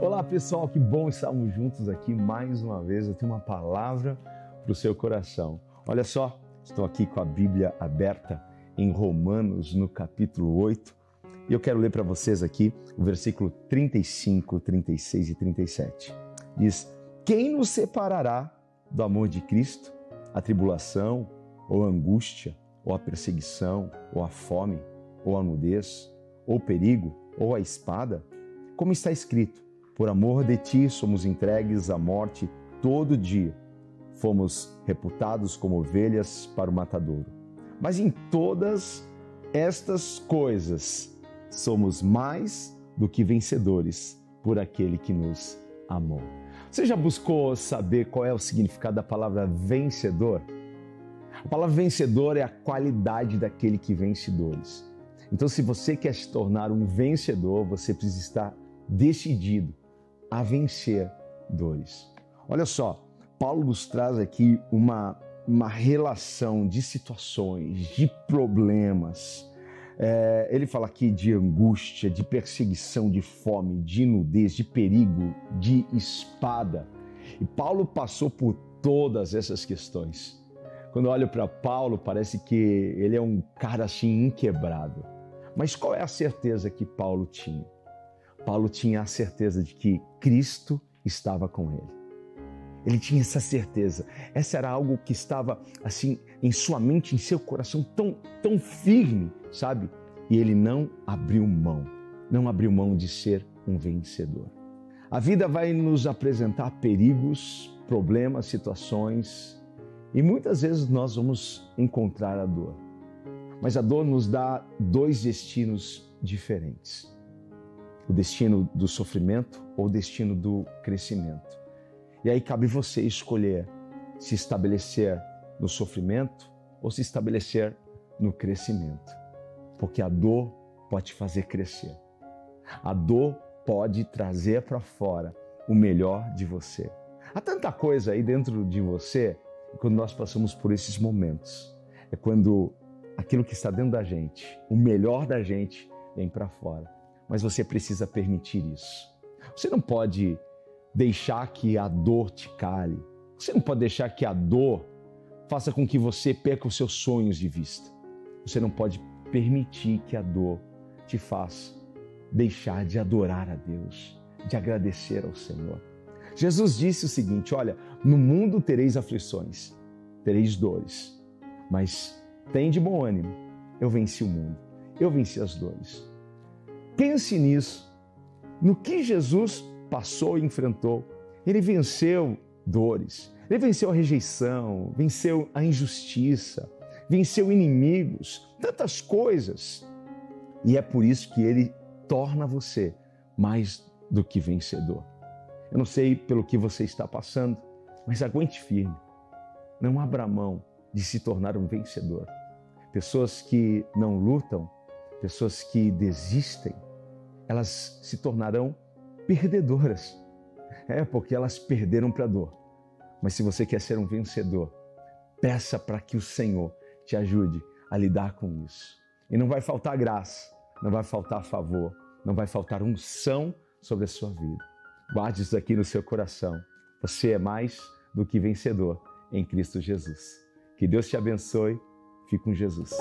Olá pessoal, que bom estarmos juntos aqui mais uma vez. Eu tenho uma palavra para o seu coração. Olha só, estou aqui com a Bíblia aberta em Romanos, no capítulo 8, e eu quero ler para vocês aqui o versículo 35, 36 e 37. Diz: Quem nos separará do amor de Cristo? A tribulação, ou a angústia, ou a perseguição, ou a fome, ou a nudez, ou o perigo, ou a espada? Como está escrito: Por amor de ti somos entregues à morte todo dia. Fomos reputados como ovelhas para o matadouro. Mas em todas estas coisas somos mais do que vencedores por aquele que nos amou. Você já buscou saber qual é o significado da palavra vencedor? A palavra vencedor é a qualidade daquele que vence dores. Então, se você quer se tornar um vencedor, você precisa estar decidido a vencer dores. Olha só, Paulo nos traz aqui uma, uma relação de situações, de problemas. É, ele fala aqui de angústia, de perseguição, de fome, de nudez, de perigo, de espada. E Paulo passou por todas essas questões. Quando olho para Paulo, parece que ele é um cara assim inquebrável. Mas qual é a certeza que Paulo tinha? Paulo tinha a certeza de que Cristo estava com ele. Ele tinha essa certeza. Essa era algo que estava assim em sua mente, em seu coração tão tão firme, sabe? E ele não abriu mão. Não abriu mão de ser um vencedor. A vida vai nos apresentar perigos, problemas, situações, e muitas vezes nós vamos encontrar a dor. Mas a dor nos dá dois destinos diferentes: o destino do sofrimento ou o destino do crescimento. E aí cabe você escolher se estabelecer no sofrimento ou se estabelecer no crescimento. Porque a dor pode te fazer crescer. A dor pode trazer para fora o melhor de você. Há tanta coisa aí dentro de você quando nós passamos por esses momentos. É quando aquilo que está dentro da gente, o melhor da gente, vem para fora. Mas você precisa permitir isso. Você não pode deixar que a dor te cale. Você não pode deixar que a dor faça com que você perca os seus sonhos de vista. Você não pode permitir que a dor te faça deixar de adorar a Deus, de agradecer ao Senhor. Jesus disse o seguinte: Olha, no mundo tereis aflições, tereis dores, mas tem de bom ânimo. Eu venci o mundo, eu venci as dores. Pense nisso, no que Jesus passou e enfrentou. Ele venceu dores, ele venceu a rejeição, venceu a injustiça, venceu inimigos, tantas coisas. E é por isso que ele torna você mais do que vencedor. Eu não sei pelo que você está passando, mas aguente firme. Não abra mão de se tornar um vencedor. Pessoas que não lutam, pessoas que desistem, elas se tornarão perdedoras. É porque elas perderam para a dor. Mas se você quer ser um vencedor, peça para que o Senhor te ajude a lidar com isso. E não vai faltar graça, não vai faltar favor, não vai faltar unção sobre a sua vida. Guarde isso aqui no seu coração. Você é mais do que vencedor em Cristo Jesus. Que Deus te abençoe. Fique com Jesus.